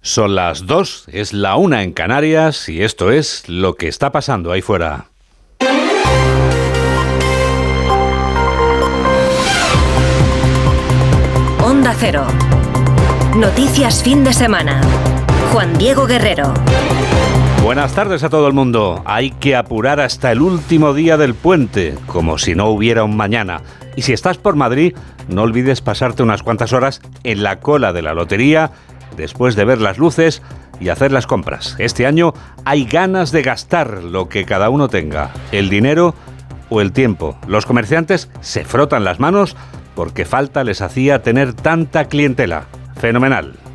Son las dos, es la una en Canarias y esto es lo que está pasando ahí fuera. Onda Cero. Noticias fin de semana. Juan Diego Guerrero. Buenas tardes a todo el mundo. Hay que apurar hasta el último día del puente, como si no hubiera un mañana. Y si estás por Madrid, no olvides pasarte unas cuantas horas en la cola de la lotería después de ver las luces y hacer las compras. Este año hay ganas de gastar lo que cada uno tenga, el dinero o el tiempo. Los comerciantes se frotan las manos porque falta les hacía tener tanta clientela. Fenomenal.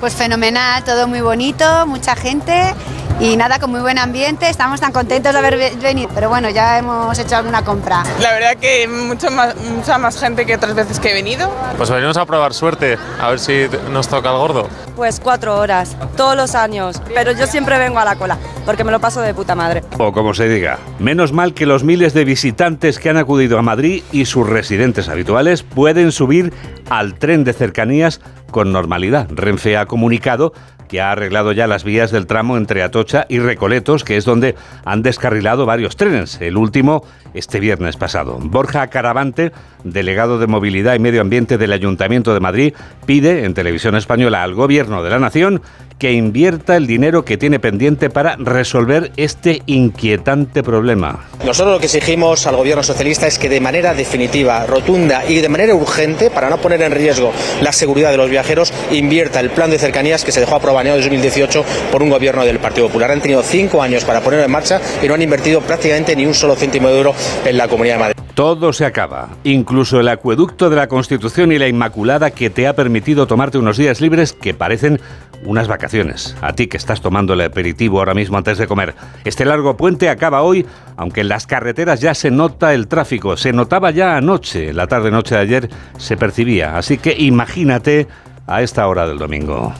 Pues fenomenal, todo muy bonito, mucha gente y nada, con muy buen ambiente. Estamos tan contentos de haber venido, pero bueno, ya hemos hecho alguna compra. La verdad que mucho más, mucha más gente que otras veces que he venido. Pues venimos a probar suerte, a ver si nos toca el gordo. Pues cuatro horas, todos los años, pero yo siempre vengo a la cola, porque me lo paso de puta madre. O como se diga, menos mal que los miles de visitantes que han acudido a Madrid y sus residentes habituales pueden subir al tren de cercanías con normalidad. Renfe ha comunicado que ha arreglado ya las vías del tramo entre Atocha y Recoletos, que es donde han descarrilado varios trenes, el último este viernes pasado. Borja Caravante, delegado de Movilidad y Medio Ambiente del Ayuntamiento de Madrid, pide en televisión española al Gobierno de la Nación que invierta el dinero que tiene pendiente para resolver este inquietante problema. Nosotros lo que exigimos al gobierno socialista es que de manera definitiva, rotunda y de manera urgente, para no poner en riesgo la seguridad de los viajeros, invierta el plan de cercanías que se dejó aprobado en 2018 por un gobierno del Partido Popular. Han tenido cinco años para ponerlo en marcha y no han invertido prácticamente ni un solo céntimo de euro en la Comunidad de Madrid. Todo se acaba, incluso el acueducto de la Constitución y la Inmaculada que te ha permitido tomarte unos días libres que parecen unas vacaciones. A ti que estás tomando el aperitivo ahora mismo antes de comer. Este largo puente acaba hoy, aunque en las carreteras ya se nota el tráfico. Se notaba ya anoche, la tarde-noche de ayer se percibía. Así que imagínate a esta hora del domingo.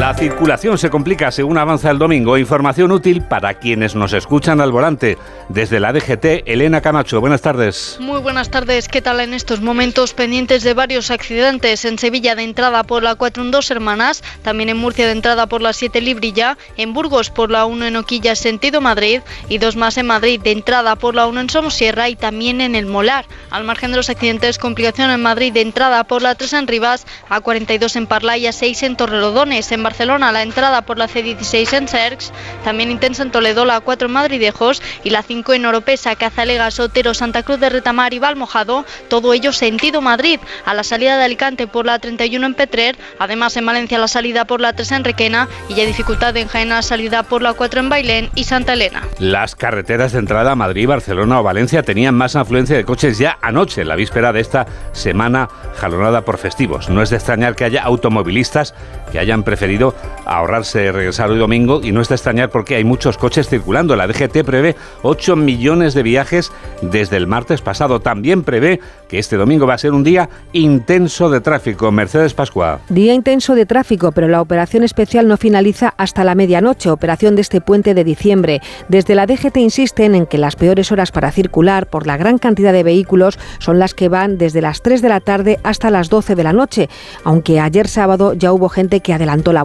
La circulación se complica según avanza el domingo. Información útil para quienes nos escuchan al volante. Desde la DGT, Elena Camacho, buenas tardes. Muy buenas tardes. ¿Qué tal en estos momentos pendientes de varios accidentes? En Sevilla de entrada por la 4 en dos hermanas, también en Murcia de entrada por la 7 Librilla, en Burgos por la 1 en Oquilla sentido Madrid y dos más en Madrid de entrada por la 1 en Somosierra y también en el Molar. Al margen de los accidentes, complicación en Madrid de entrada por la 3 en Rivas, a 42 en Parla y a 6 en Torrelodones. En Barcelona la entrada por la C16 en Serx, también intensa en Toledo la 4 en Madridejos y la 5 en Oropesa, Cazalega, Sotero, Santa Cruz de Retamar y Valmojado, todo ello sentido Madrid. A la salida de Alicante por la 31 en Petrer, además en Valencia la salida por la 3 en Requena y ya dificultad en Jaén la salida por la 4 en Bailén y Santa Elena. Las carreteras de entrada a Madrid, Barcelona o Valencia tenían más afluencia de coches ya anoche, la víspera de esta semana jalonada por festivos. No es de extrañar que haya automovilistas que hayan preferido ahorrarse regresar hoy domingo y no es de extrañar porque hay muchos coches circulando. La DGT prevé 8 millones de viajes desde el martes pasado. También prevé que este domingo va a ser un día intenso de tráfico. Mercedes Pascua. Día intenso de tráfico, pero la operación especial no finaliza hasta la medianoche, operación de este puente de diciembre. Desde la DGT insisten en que las peores horas para circular por la gran cantidad de vehículos son las que van desde las 3 de la tarde hasta las 12 de la noche, aunque ayer sábado ya hubo gente que adelantó la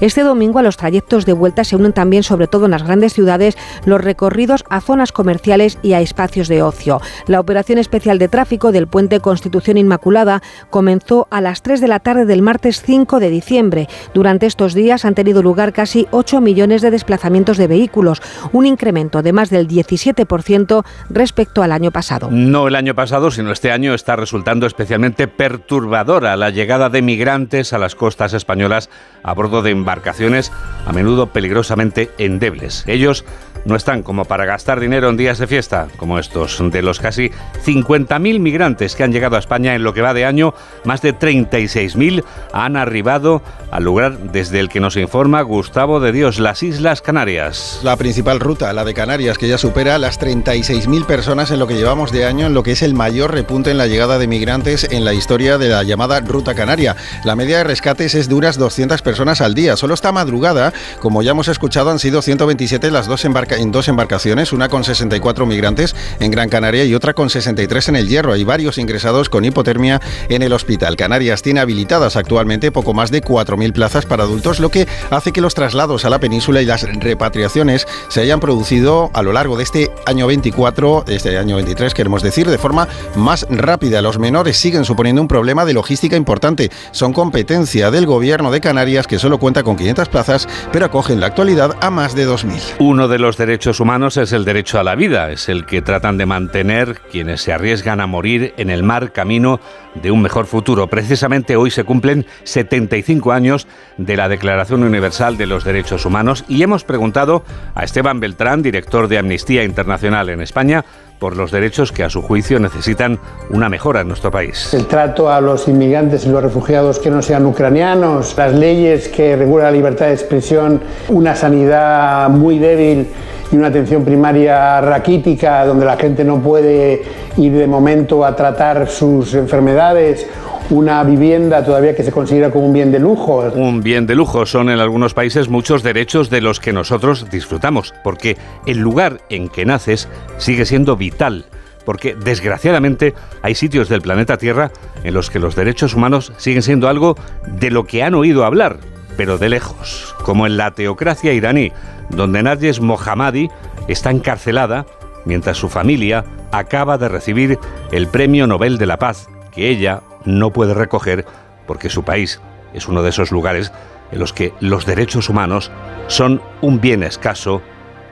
Este domingo a los trayectos de vuelta se unen también, sobre todo en las grandes ciudades, los recorridos a zonas comerciales y a espacios de ocio. La operación especial de tráfico del puente Constitución Inmaculada comenzó a las 3 de la tarde del martes 5 de diciembre. Durante estos días han tenido lugar casi 8 millones de desplazamientos de vehículos, un incremento de más del 17% respecto al año pasado. No el año pasado, sino este año está resultando especialmente perturbadora la llegada de migrantes a las costas españolas a bordo de embarcaciones a menudo peligrosamente endebles. Ellos no están como para gastar dinero en días de fiesta, como estos. De los casi 50.000 migrantes que han llegado a España en lo que va de año, más de 36.000 han arribado al lugar desde el que nos informa Gustavo de Dios, las Islas Canarias. La principal ruta, la de Canarias, que ya supera las 36.000 personas en lo que llevamos de año, en lo que es el mayor repunte en la llegada de migrantes en la historia de la llamada Ruta Canaria. La media de rescates es de unas 200 personas personas al día. Solo esta madrugada, como ya hemos escuchado, han sido 127 las dos en dos embarcaciones, una con 64 migrantes en Gran Canaria y otra con 63 en el Hierro. Hay varios ingresados con hipotermia en el hospital. Canarias tiene habilitadas actualmente poco más de 4.000 plazas para adultos, lo que hace que los traslados a la península y las repatriaciones se hayan producido a lo largo de este año 24, este año 23, queremos decir, de forma más rápida. Los menores siguen suponiendo un problema de logística importante. Son competencia del gobierno de Canarias, que solo cuenta con 500 plazas, pero acoge en la actualidad a más de 2.000. Uno de los derechos humanos es el derecho a la vida, es el que tratan de mantener quienes se arriesgan a morir en el mar camino de un mejor futuro. Precisamente hoy se cumplen 75 años de la Declaración Universal de los Derechos Humanos y hemos preguntado a Esteban Beltrán, director de Amnistía Internacional en España, por los derechos que a su juicio necesitan una mejora en nuestro país. El trato a los inmigrantes y los refugiados que no sean ucranianos, las leyes que regulan la libertad de expresión, una sanidad muy débil y una atención primaria raquítica donde la gente no puede ir de momento a tratar sus enfermedades una vivienda todavía que se considera como un bien de lujo. Un bien de lujo son en algunos países muchos derechos de los que nosotros disfrutamos, porque el lugar en que naces sigue siendo vital porque desgraciadamente hay sitios del planeta Tierra en los que los derechos humanos siguen siendo algo de lo que han oído hablar, pero de lejos, como en la teocracia iraní, donde Narges Mohammadi está encarcelada mientras su familia acaba de recibir el Premio Nobel de la Paz que ella no puede recoger porque su país es uno de esos lugares en los que los derechos humanos son un bien escaso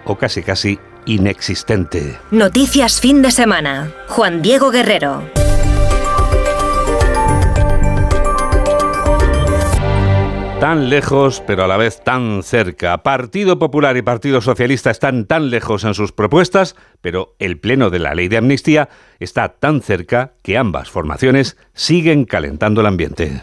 o casi casi inexistente. Noticias fin de semana. Juan Diego Guerrero. Tan lejos, pero a la vez tan cerca. Partido Popular y Partido Socialista están tan lejos en sus propuestas, pero el Pleno de la Ley de Amnistía está tan cerca que ambas formaciones siguen calentando el ambiente.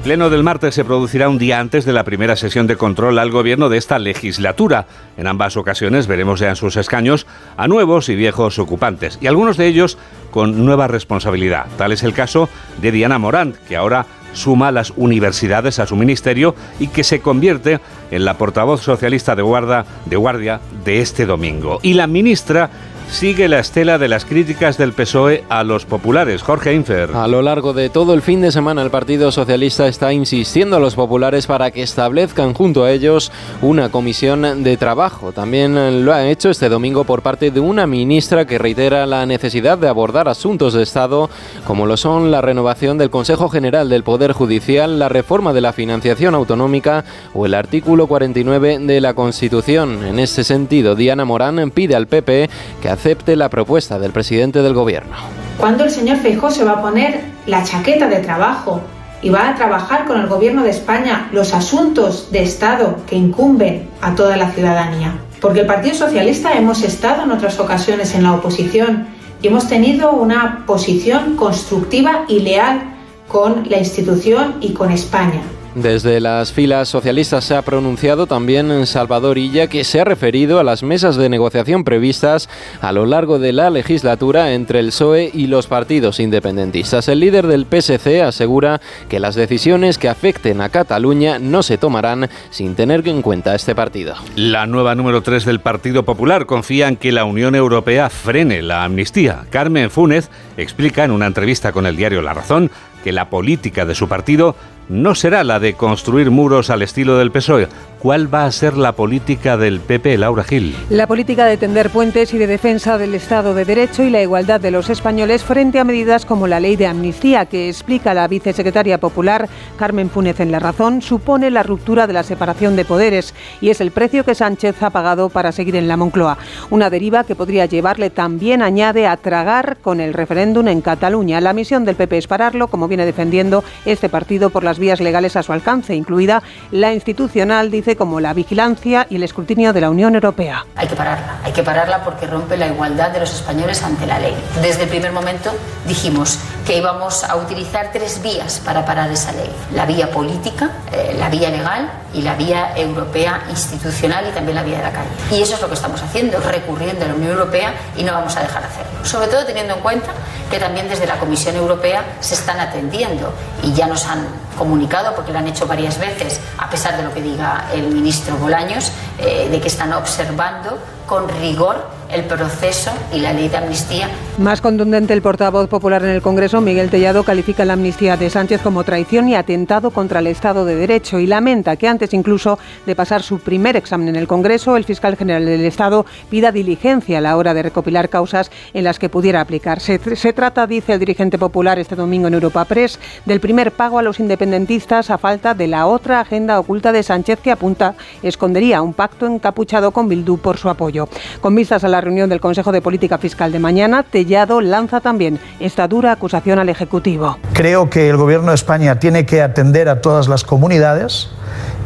El pleno del martes se producirá un día antes de la primera sesión de control al gobierno de esta legislatura. En ambas ocasiones veremos ya en sus escaños a nuevos y viejos ocupantes, y algunos de ellos con nueva responsabilidad. Tal es el caso de Diana Morant, que ahora suma las universidades a su ministerio y que se convierte en la portavoz socialista de, guarda, de guardia de este domingo. Y la ministra sigue la estela de las críticas del PSOE a los populares. Jorge Infer. A lo largo de todo el fin de semana el Partido Socialista está insistiendo a los populares para que establezcan junto a ellos una comisión de trabajo. También lo ha hecho este domingo por parte de una ministra que reitera la necesidad de abordar asuntos de Estado como lo son la renovación del Consejo General del Poder Judicial, la reforma de la financiación autonómica o el artículo 49 de la Constitución. En este sentido, Diana Morán pide al PP que acepte la propuesta del presidente del gobierno. ¿Cuándo el señor Feijóo se va a poner la chaqueta de trabajo y va a trabajar con el gobierno de España los asuntos de Estado que incumben a toda la ciudadanía? Porque el Partido Socialista hemos estado en otras ocasiones en la oposición y hemos tenido una posición constructiva y leal con la institución y con España. Desde las filas socialistas se ha pronunciado también Salvador Illa, que se ha referido a las mesas de negociación previstas a lo largo de la legislatura entre el PSOE y los partidos independentistas. El líder del PSC asegura que las decisiones que afecten a Cataluña no se tomarán sin tener en cuenta este partido. La nueva número 3 del Partido Popular confía en que la Unión Europea frene la amnistía. Carmen Funes explica en una entrevista con el diario La Razón que la política de su partido no será la de construir muros al estilo del PSOE. ¿Cuál va a ser la política del PP, Laura Gil? La política de tender puentes y de defensa del Estado de Derecho y la igualdad de los españoles frente a medidas como la ley de amnistía, que explica la vicesecretaria popular Carmen Funes en La Razón, supone la ruptura de la separación de poderes y es el precio que Sánchez ha pagado para seguir en la Moncloa. Una deriva que podría llevarle también, añade, a tragar con el referéndum en Cataluña. La misión del PP es pararlo, como viene defendiendo este partido por las vías legales a su alcance, incluida la institucional, dice, como la vigilancia y el escrutinio de la Unión Europea. Hay que pararla, hay que pararla porque rompe la igualdad de los españoles ante la ley. Desde el primer momento dijimos que íbamos a utilizar tres vías para parar esa ley. La vía política, eh, la vía legal y la vía europea institucional y también la vía de la calle. Y eso es lo que estamos haciendo, recurriendo a la Unión Europea y no vamos a dejar de hacerlo. Sobre todo teniendo en cuenta que también desde la Comisión Europea se están atendiendo y ya nos han comunicado, porque lo han hecho varias veces, a pesar de lo que diga el ministro Bolaños, eh, de que están observando con rigor el proceso y la ley de amnistía. Más contundente el portavoz popular en el Congreso, Miguel Tellado, califica la amnistía de Sánchez como traición y atentado contra el Estado de Derecho y lamenta que antes incluso de pasar su primer examen en el Congreso, el fiscal general del Estado pida diligencia a la hora de recopilar causas en las que pudiera aplicarse. Se trata, dice el dirigente popular este domingo en Europa Press, del primer pago a los independentistas a falta de la otra agenda oculta de Sánchez que apunta escondería un pacto encapuchado con Bildu por su apoyo. Con vistas a reunión del Consejo de Política Fiscal de mañana, Tellado lanza también esta dura acusación al Ejecutivo. Creo que el Gobierno de España tiene que atender a todas las comunidades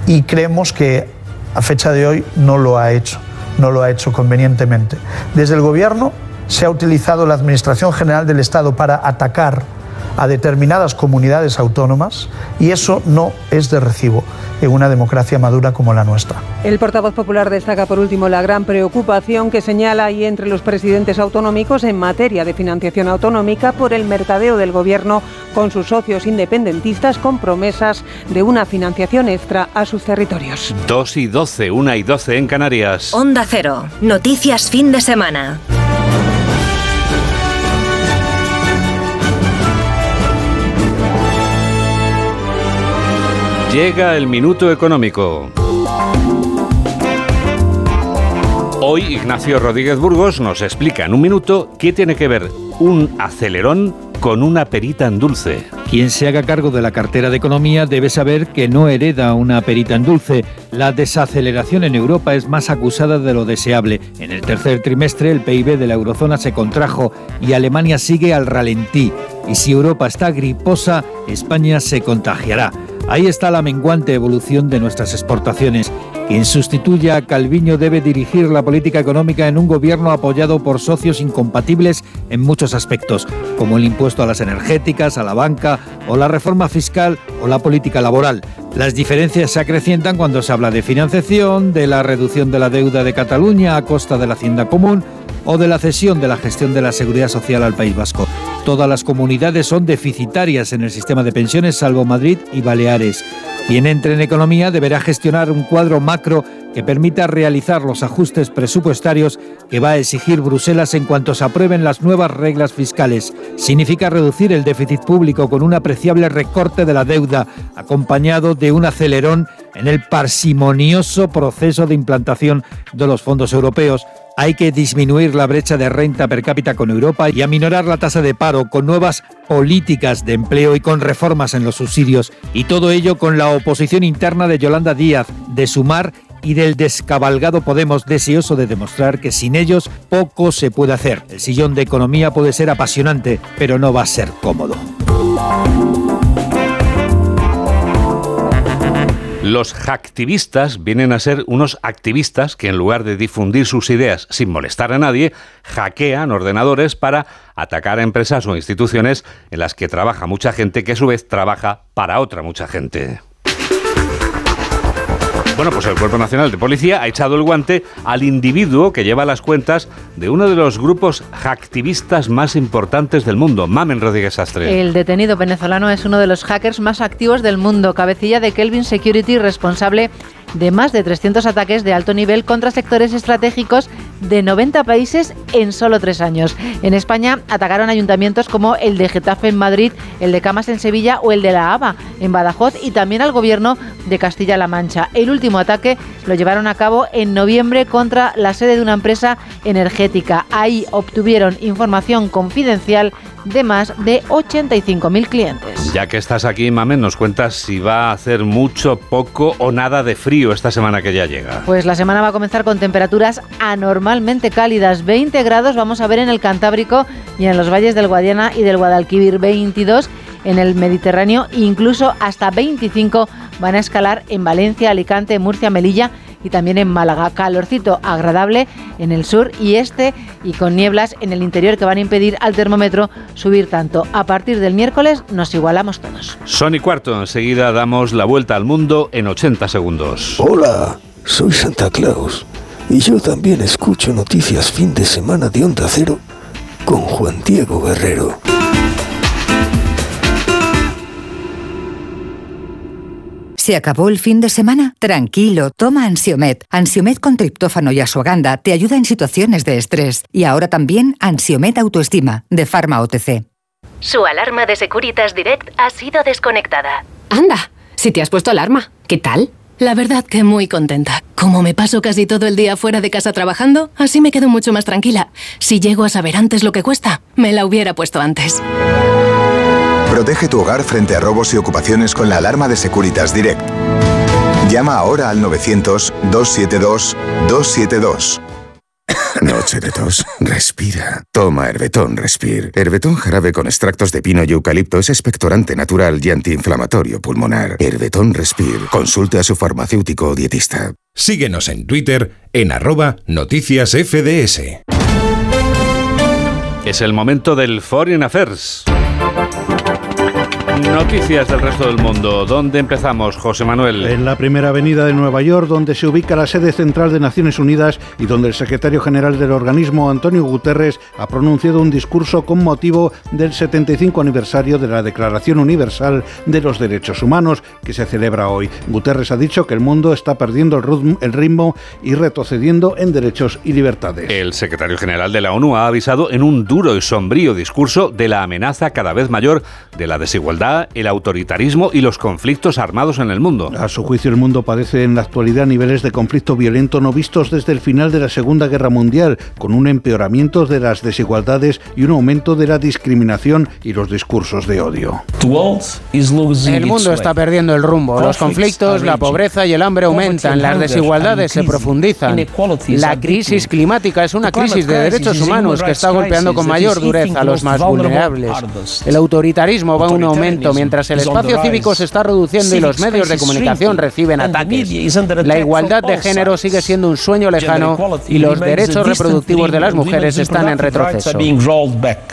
y creemos que a fecha de hoy no lo ha hecho, no lo ha hecho convenientemente. Desde el Gobierno se ha utilizado la Administración General del Estado para atacar a determinadas comunidades autónomas y eso no es de recibo en una democracia madura como la nuestra. El portavoz popular destaca por último la gran preocupación que señala ahí entre los presidentes autonómicos en materia de financiación autonómica por el mercadeo del gobierno con sus socios independentistas con promesas de una financiación extra a sus territorios. 2 y 12, 1 y 12 en Canarias. Onda Cero, noticias fin de semana. Llega el minuto económico. Hoy Ignacio Rodríguez Burgos nos explica en un minuto qué tiene que ver un acelerón con una perita en dulce. Quien se haga cargo de la cartera de economía debe saber que no hereda una perita en dulce. La desaceleración en Europa es más acusada de lo deseable. En el tercer trimestre el PIB de la eurozona se contrajo y Alemania sigue al ralentí. Y si Europa está griposa, España se contagiará. Ahí está la menguante evolución de nuestras exportaciones. Quien sustituya a Calviño debe dirigir la política económica en un gobierno apoyado por socios incompatibles en muchos aspectos, como el impuesto a las energéticas, a la banca, o la reforma fiscal o la política laboral. Las diferencias se acrecientan cuando se habla de financiación, de la reducción de la deuda de Cataluña a costa de la hacienda común, o de la cesión de la gestión de la seguridad social al País Vasco. Todas las comunidades son deficitarias en el sistema de pensiones, salvo Madrid y Baleares. Quien entre en economía deberá gestionar un cuadro macro que permita realizar los ajustes presupuestarios que va a exigir Bruselas en cuanto se aprueben las nuevas reglas fiscales. Significa reducir el déficit público con un apreciable recorte de la deuda, acompañado de un acelerón en el parsimonioso proceso de implantación de los fondos europeos. Hay que disminuir la brecha de renta per cápita con Europa y aminorar la tasa de paro con nuevas políticas de empleo y con reformas en los subsidios. Y todo ello con la oposición interna de Yolanda Díaz, de Sumar y del descabalgado Podemos deseoso de demostrar que sin ellos poco se puede hacer. El sillón de economía puede ser apasionante, pero no va a ser cómodo. Los hacktivistas vienen a ser unos activistas que en lugar de difundir sus ideas sin molestar a nadie, hackean ordenadores para atacar a empresas o instituciones en las que trabaja mucha gente que a su vez trabaja para otra mucha gente. Bueno, pues el Cuerpo Nacional de Policía ha echado el guante al individuo que lleva las cuentas de uno de los grupos hacktivistas más importantes del mundo, Mamen Rodríguez Astre. El detenido venezolano es uno de los hackers más activos del mundo, cabecilla de Kelvin Security, responsable de más de 300 ataques de alto nivel contra sectores estratégicos de 90 países en solo tres años. En España atacaron ayuntamientos como el de Getafe en Madrid, el de Camas en Sevilla o el de La Haba en Badajoz y también al gobierno de Castilla-La Mancha. El último ataque lo llevaron a cabo en noviembre contra la sede de una empresa energética. Ahí obtuvieron información confidencial de más de 85.000 clientes. Ya que estás aquí, Mamen, nos cuentas si va a hacer mucho, poco o nada de frío esta semana que ya llega. Pues la semana va a comenzar con temperaturas anormalmente cálidas, 20 grados vamos a ver en el Cantábrico y en los valles del Guadiana y del Guadalquivir, 22 en el Mediterráneo, incluso hasta 25 van a escalar en Valencia, Alicante, Murcia, Melilla y también en Málaga. Calorcito agradable en el sur y este y con nieblas en el interior que van a impedir al termómetro subir tanto. A partir del miércoles nos igualamos todos. Son y cuarto, enseguida damos la vuelta al mundo en 80 segundos. Hola, soy Santa Claus y yo también escucho noticias fin de semana de Onda Cero con Juan Diego Guerrero. ¿Se acabó el fin de semana? Tranquilo, toma Ansiomet. Ansiomet con triptófano y asuaganda te ayuda en situaciones de estrés. Y ahora también Ansiomet Autoestima, de Pharma OTC. Su alarma de Securitas Direct ha sido desconectada. Anda, si te has puesto alarma, ¿qué tal? La verdad que muy contenta. Como me paso casi todo el día fuera de casa trabajando, así me quedo mucho más tranquila. Si llego a saber antes lo que cuesta, me la hubiera puesto antes. Protege tu hogar frente a robos y ocupaciones con la alarma de Securitas Direct. Llama ahora al 900-272-272. Noche de tos. Respira. Toma Herbetón Respir. Herbetón jarabe con extractos de pino y eucalipto es expectorante natural y antiinflamatorio pulmonar. Herbetón Respir. Consulte a su farmacéutico o dietista. Síguenos en Twitter en arroba noticias FDS. Es el momento del Foreign Affairs. Noticias del resto del mundo. ¿Dónde empezamos, José Manuel? En la primera avenida de Nueva York, donde se ubica la sede central de Naciones Unidas y donde el secretario general del organismo, Antonio Guterres, ha pronunciado un discurso con motivo del 75 aniversario de la Declaración Universal de los Derechos Humanos, que se celebra hoy. Guterres ha dicho que el mundo está perdiendo el ritmo y retrocediendo en derechos y libertades. El secretario general de la ONU ha avisado en un duro y sombrío discurso de la amenaza cada vez mayor de la desigualdad el autoritarismo y los conflictos armados en el mundo. A su juicio, el mundo padece en la actualidad niveles de conflicto violento no vistos desde el final de la Segunda Guerra Mundial, con un empeoramiento de las desigualdades y un aumento de la discriminación y los discursos de odio. El mundo está perdiendo el rumbo. Los conflictos, la pobreza y el hambre aumentan, las desigualdades se profundizan. La crisis climática es una crisis de derechos humanos que está golpeando con mayor dureza a los más vulnerables. El autoritarismo va a un aumento mientras el espacio cívico se está reduciendo y los medios de comunicación reciben ataques. La igualdad de género sigue siendo un sueño lejano y los derechos reproductivos de las mujeres están en retroceso.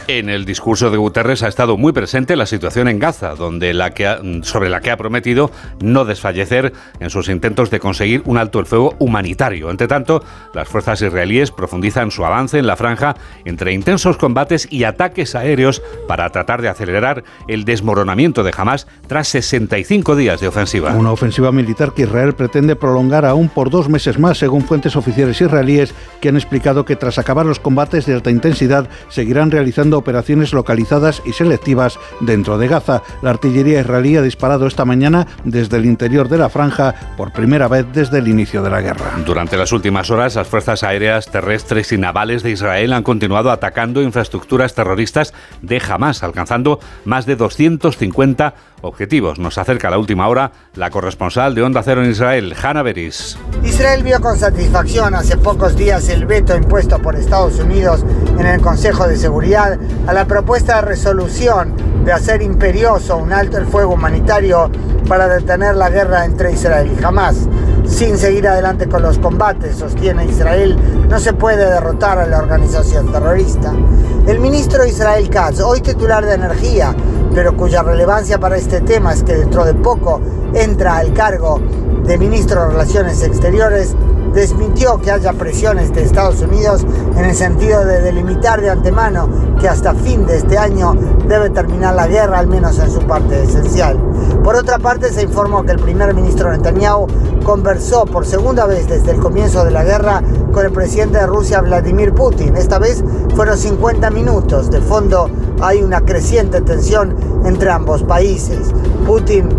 En el discurso de Guterres ha estado muy presente la situación en Gaza, donde la que sobre la que ha prometido no desfallecer en sus intentos de conseguir un alto el fuego humanitario. Entre tanto, las fuerzas israelíes profundizan su avance en la franja entre intensos combates y ataques aéreos para tratar de acelerar el desmoronamiento de Hamas tras 65 días de ofensiva. Una ofensiva militar que Israel pretende prolongar aún por dos meses más, según fuentes oficiales israelíes que han explicado que tras acabar los combates de alta intensidad seguirán realizando operaciones localizadas y selectivas dentro de Gaza. La artillería israelí ha disparado esta mañana desde el interior de la franja por primera vez desde el inicio de la guerra. Durante las últimas horas, las fuerzas aéreas, terrestres y navales de Israel han continuado atacando infraestructuras terroristas de Hamas, alcanzando más de 200 50 objetivos. Nos acerca a la última hora la corresponsal de Onda Cero en Israel, Hanna Beris. Israel vio con satisfacción hace pocos días el veto impuesto por Estados Unidos en el Consejo de Seguridad a la propuesta de resolución de hacer imperioso un alto el fuego humanitario para detener la guerra entre Israel y Hamas. Sin seguir adelante con los combates, sostiene Israel, no se puede derrotar a la organización terrorista. El ministro Israel Katz, hoy titular de Energía, pero cuya relevancia para este tema es que dentro de poco entra al cargo de ministro de Relaciones Exteriores, desmintió que haya presiones de Estados Unidos en el sentido de delimitar de antemano que hasta fin de este año debe terminar la guerra, al menos en su parte esencial. Por otra parte, se informó que el primer ministro Netanyahu conversó por segunda vez desde el comienzo de la guerra con el presidente de Rusia, Vladimir Putin. Esta vez fueron 50 minutos. De fondo hay una creciente tensión entre ambos países. Putin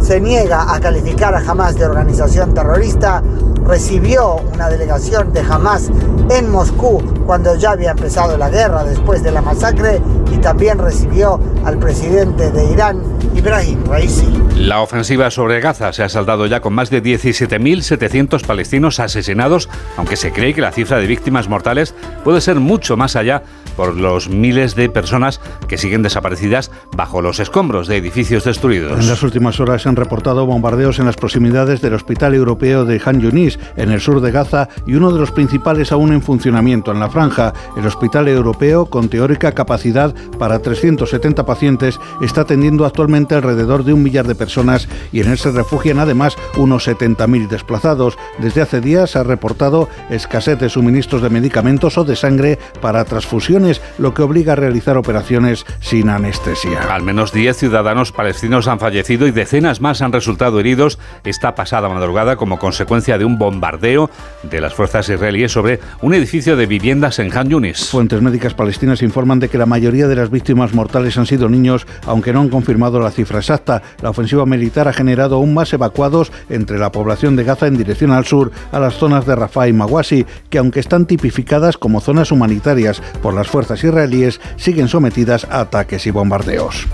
se niega a calificar a Hamas de organización terrorista, recibió una delegación de Hamas en Moscú cuando ya había empezado la guerra después de la masacre y también recibió al presidente de Irán Ibrahim Raisi. La ofensiva sobre Gaza se ha saldado ya con más de 17.700 palestinos asesinados, aunque se cree que la cifra de víctimas mortales puede ser mucho más allá por los miles de personas que siguen desaparecidas bajo los escombros de edificios destruidos. En las últimas horas se han reportado bombardeos en las proximidades del Hospital Europeo de Han Yunis, en el sur de Gaza, y uno de los principales aún en funcionamiento en la franja. El Hospital Europeo, con teórica capacidad para 370 pacientes, está atendiendo actualmente alrededor de un millar de personas y en él se refugian además unos 70.000 desplazados. Desde hace días se ha reportado escasez de suministros de medicamentos o de sangre para transfusiones lo que obliga a realizar operaciones sin anestesia. Al menos 10 ciudadanos palestinos han fallecido y decenas más han resultado heridos esta pasada madrugada como consecuencia de un bombardeo de las fuerzas israelíes sobre un edificio de viviendas en Han Yunis. Fuentes médicas palestinas informan de que la mayoría de las víctimas mortales han sido niños, aunque no han confirmado la cifra exacta. La ofensiva militar ha generado aún más evacuados entre la población de Gaza en dirección al sur, a las zonas de Rafah y Mawasi, que aunque están tipificadas como zonas humanitarias por las fuerzas israelíes siguen sometidas a ataques y bombardeos.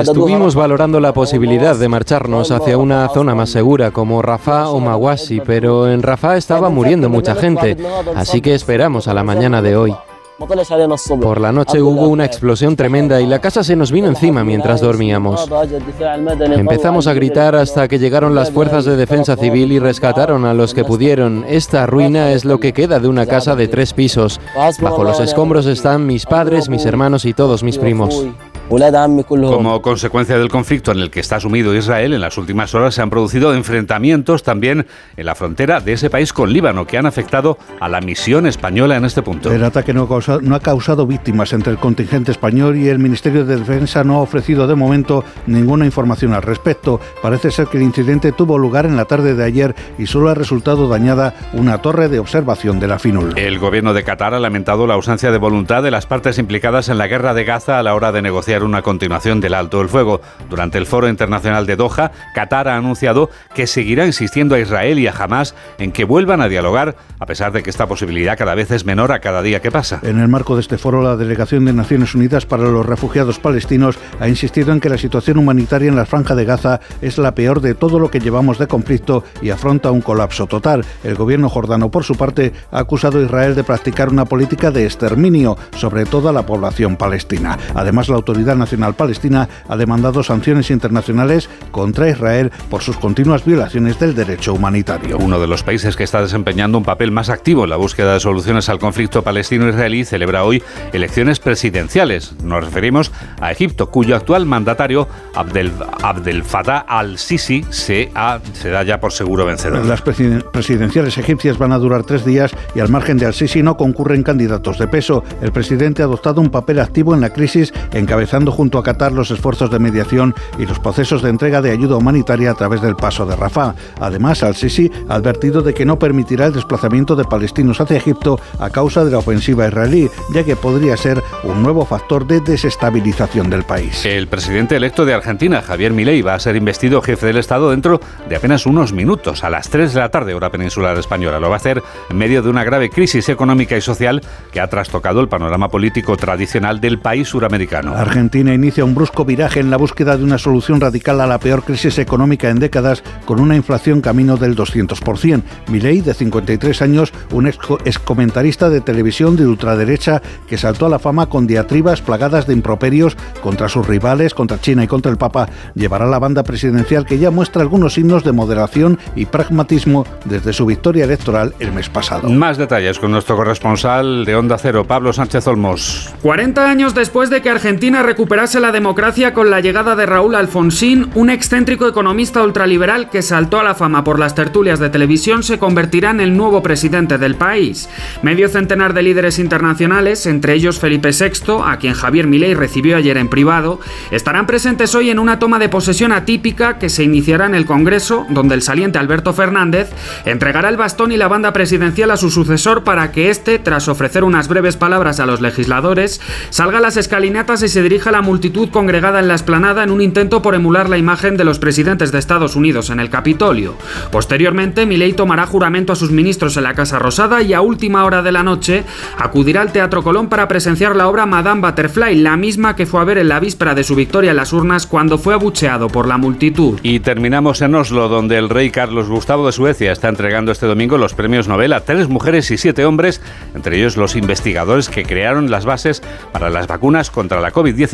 Estuvimos valorando la posibilidad de marcharnos hacia una zona más segura como Rafah o Mawasi, pero en Rafah estaba muriendo mucha gente, así que esperamos a la mañana de hoy. Por la noche hubo una explosión tremenda y la casa se nos vino encima mientras dormíamos. Empezamos a gritar hasta que llegaron las fuerzas de defensa civil y rescataron a los que pudieron. Esta ruina es lo que queda de una casa de tres pisos. Bajo los escombros están mis padres, mis hermanos y todos mis primos. Como consecuencia del conflicto en el que está sumido Israel, en las últimas horas se han producido enfrentamientos también en la frontera de ese país con Líbano, que han afectado a la misión española en este punto. El ataque no ha causado, no ha causado víctimas entre el contingente español y el Ministerio de Defensa no ha ofrecido de momento ninguna información al respecto. Parece ser que el incidente tuvo lugar en la tarde de ayer y solo ha resultado dañada una torre de observación de la FINUL. El gobierno de Qatar ha lamentado la ausencia de voluntad de las partes implicadas en la guerra de Gaza a la hora de negociar una continuación del alto el fuego. Durante el Foro Internacional de Doha, Qatar ha anunciado que seguirá insistiendo a Israel y a Hamas en que vuelvan a dialogar, a pesar de que esta posibilidad cada vez es menor a cada día que pasa. En el marco de este foro, la Delegación de Naciones Unidas para los Refugiados Palestinos ha insistido en que la situación humanitaria en la franja de Gaza es la peor de todo lo que llevamos de conflicto y afronta un colapso total. El gobierno jordano, por su parte, ha acusado a Israel de practicar una política de exterminio sobre toda la población palestina. Además, la autoridad Nacional Palestina ha demandado sanciones internacionales contra Israel por sus continuas violaciones del derecho humanitario. Uno de los países que está desempeñando un papel más activo en la búsqueda de soluciones al conflicto palestino-israelí celebra hoy elecciones presidenciales. Nos referimos a Egipto, cuyo actual mandatario Abdel, Abdel Fattah al-Sisi se, se da ya por seguro vencedor. Las presidenciales egipcias van a durar tres días y al margen de al-Sisi no concurren candidatos de peso. El presidente ha adoptado un papel activo en la crisis encabezando junto a Qatar los esfuerzos de mediación y los procesos de entrega de ayuda humanitaria a través del paso de Rafah. Además, al-Sisi ha advertido de que no permitirá el desplazamiento de palestinos hacia Egipto a causa de la ofensiva israelí, ya que podría ser un nuevo factor de desestabilización del país. El presidente electo de Argentina, Javier Milei, va a ser investido jefe del Estado dentro de apenas unos minutos, a las 3 de la tarde, hora peninsular española. Lo va a hacer en medio de una grave crisis económica y social que ha trastocado el panorama político tradicional del país suramericano. Argentina inicia un brusco viraje en la búsqueda de una solución radical a la peor crisis económica en décadas, con una inflación camino del 200%. Milei, de 53 años, un ex, comentarista de televisión de ultraderecha que saltó a la fama con diatribas plagadas de improperios contra sus rivales, contra China y contra el Papa, llevará la banda presidencial que ya muestra algunos signos de moderación y pragmatismo desde su victoria electoral el mes pasado. Más detalles con nuestro corresponsal de Onda Cero, Pablo Sánchez Olmos. 40 años después de que Argentina recuperase la democracia con la llegada de Raúl Alfonsín, un excéntrico economista ultraliberal que saltó a la fama por las tertulias de televisión, se convertirá en el nuevo presidente del país. Medio centenar de líderes internacionales, entre ellos Felipe VI, a quien Javier Milei recibió ayer en privado, estarán presentes hoy en una toma de posesión atípica que se iniciará en el Congreso, donde el saliente Alberto Fernández entregará el bastón y la banda presidencial a su sucesor para que éste, tras ofrecer unas breves palabras a los legisladores, salga a las escalinatas y se dirija dirige la multitud congregada en la esplanada en un intento por emular la imagen de los presidentes de Estados Unidos en el Capitolio. Posteriormente, Milei tomará juramento a sus ministros en la Casa Rosada y a última hora de la noche acudirá al Teatro Colón para presenciar la obra Madame Butterfly, la misma que fue a ver en la víspera de su victoria en las urnas cuando fue abucheado por la multitud. Y terminamos en Oslo, donde el rey Carlos Gustavo de Suecia está entregando este domingo los premios Nobel a tres mujeres y siete hombres, entre ellos los investigadores que crearon las bases para las vacunas contra la COVID-19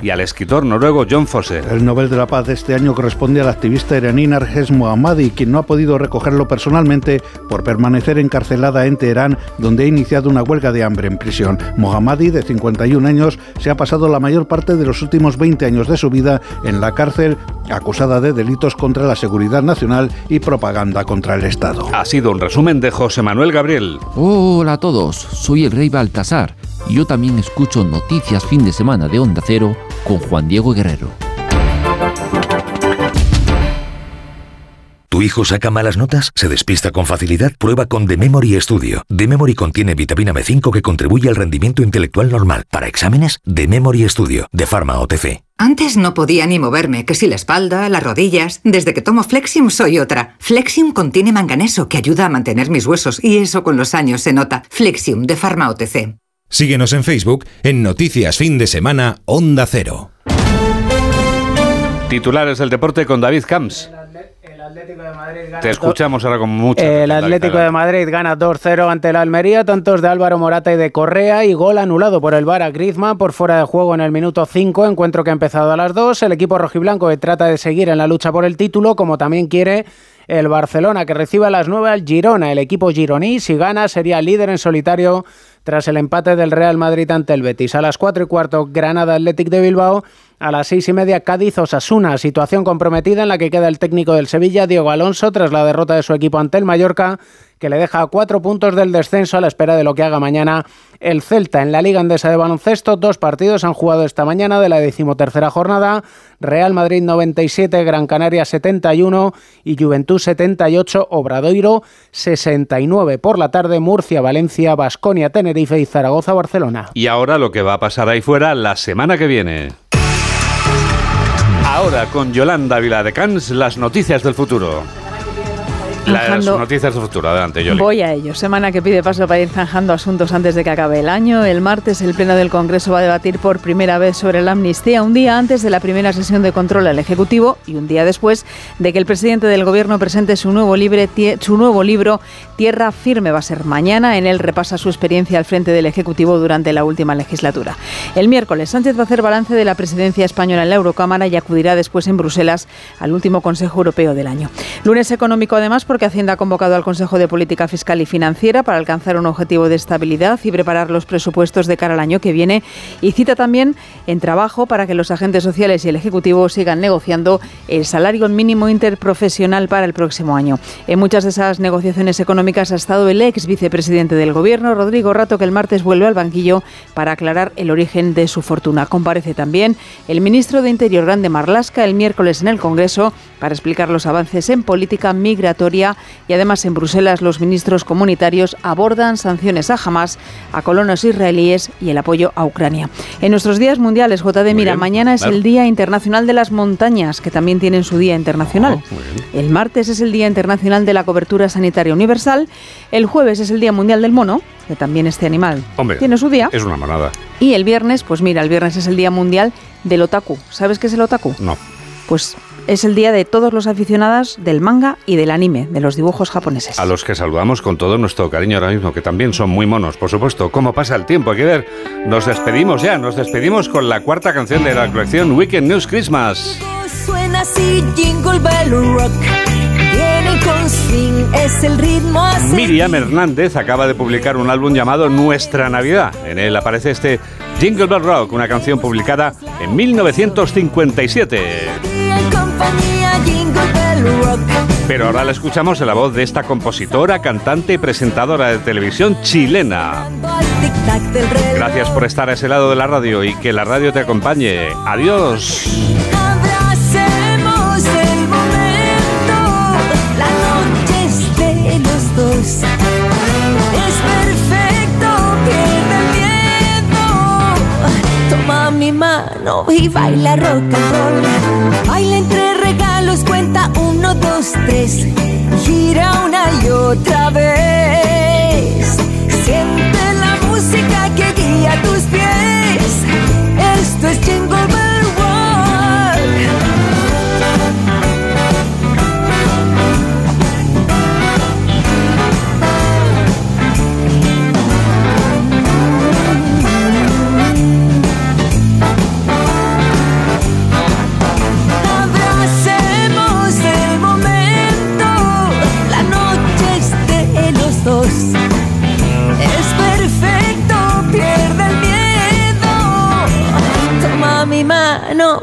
y al escritor noruego John Fosse. El Nobel de la Paz de este año corresponde al activista iraní Narges Mohammadi, quien no ha podido recogerlo personalmente por permanecer encarcelada en Teherán, donde ha iniciado una huelga de hambre en prisión. Mohammadi, de 51 años, se ha pasado la mayor parte de los últimos 20 años de su vida en la cárcel, acusada de delitos contra la seguridad nacional y propaganda contra el Estado. Ha sido un resumen de José Manuel Gabriel. Hola a todos, soy el rey Baltasar yo también escucho Noticias Fin de Semana de Onda Cero con Juan Diego Guerrero. ¿Tu hijo saca malas notas? ¿Se despista con facilidad? Prueba con The Memory Studio. The Memory contiene vitamina B5 que contribuye al rendimiento intelectual normal. Para exámenes, The Memory Studio, de Pharma OTC. Antes no podía ni moverme, que si la espalda, las rodillas. Desde que tomo Flexium soy otra. Flexium contiene manganeso que ayuda a mantener mis huesos y eso con los años se nota. Flexium de Pharma OTC. Síguenos en Facebook en Noticias Fin de Semana Onda Cero. Titulares del deporte con David Camps. Te escuchamos ahora con mucha El Atlético de Madrid gana 2-0 ante el Almería, tantos de Álvaro Morata y de Correa y gol anulado por el VAR a Griezmann por fuera de juego en el minuto 5, encuentro que ha empezado a las 2. El equipo rojiblanco que trata de seguir en la lucha por el título, como también quiere el Barcelona, que recibe a las 9 al Girona. El equipo gironí, si gana, sería líder en solitario tras el empate del Real Madrid ante el Betis. A las 4 y cuarto, Granada Athletic de Bilbao. A las seis y media, Cádiz Osasuna. Situación comprometida en la que queda el técnico del Sevilla, Diego Alonso, tras la derrota de su equipo ante el Mallorca, que le deja cuatro puntos del descenso a la espera de lo que haga mañana el Celta. En la Liga Andesa de Baloncesto, dos partidos han jugado esta mañana de la decimotercera jornada. Real Madrid 97, Gran Canaria 71 y Juventud 78, Obradoiro 69. Por la tarde, Murcia, Valencia, Basconia, Tenerife y Zaragoza, Barcelona. Y ahora lo que va a pasar ahí fuera la semana que viene. Ahora con Yolanda Viladecans, las noticias del futuro. Las noticias del futuro, adelante, Yoli. Voy a ello. Semana que pide paso para ir zanjando asuntos antes de que acabe el año. El martes el Pleno del Congreso va a debatir por primera vez sobre la amnistía, un día antes de la primera sesión de control al Ejecutivo y un día después de que el presidente del Gobierno presente su nuevo, libre, su nuevo libro Tierra Firme. Va a ser mañana. En él repasa su experiencia al frente del Ejecutivo durante la última legislatura. El miércoles Sánchez va a hacer balance de la presidencia española en la Eurocámara y acudirá después en Bruselas al último Consejo Europeo del año. Lunes económico además porque Hacienda ha convocado al Consejo de Política Fiscal y Financiera para alcanzar un objetivo de estabilidad y preparar los presupuestos de cara al año que viene y cita también en trabajo para que los agentes sociales y el Ejecutivo sigan negociando el salario mínimo interprofesional para el próximo año. En muchas de esas negociaciones económicas ha estado el ex vicepresidente del Gobierno, Rodrigo Rato, que el martes vuelve al banquillo para aclarar el origen de su fortuna. Comparece también el ministro de Interior, Grande Marlasca, el miércoles en el Congreso para explicar los avances en política migratoria y además en Bruselas los ministros comunitarios abordan sanciones a Hamas, a colonos israelíes y el apoyo a Ucrania. En nuestros días mundiales, JD, mira, bien, mañana es claro. el Día Internacional de las Montañas, que también tienen su Día Internacional. El martes es el Día Internacional de la Cobertura Sanitaria Universal. El jueves es el Día Mundial del Mono, que también este animal Hombre, tiene su día. Es una manada. Y el viernes, pues mira, el viernes es el Día Mundial del Otaku. ¿Sabes qué es el Otaku? No. Pues es el día de todos los aficionados del manga y del anime, de los dibujos japoneses. A los que saludamos con todo nuestro cariño ahora mismo, que también son muy monos, por supuesto. ¿Cómo pasa el tiempo? Hay que ver. Nos despedimos ya, nos despedimos con la cuarta canción de la colección Weekend News Christmas. Suena así Jingle Bell Rock. Viene con swing, es el ritmo a seguir. Miriam Hernández acaba de publicar un álbum llamado Nuestra Navidad. En él aparece este Jingle Bell Rock, una canción publicada en 1957. Pero ahora la escuchamos en la voz de esta compositora, cantante y presentadora de televisión chilena. Gracias por estar a ese lado de la radio y que la radio te acompañe. Adiós. Mano y baila rock and roll. Baila entre regalos, cuenta uno, dos, tres. Gira una y otra vez.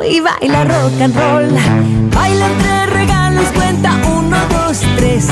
Y baila rock and roll. Baila entre regalos, cuenta uno, dos, tres.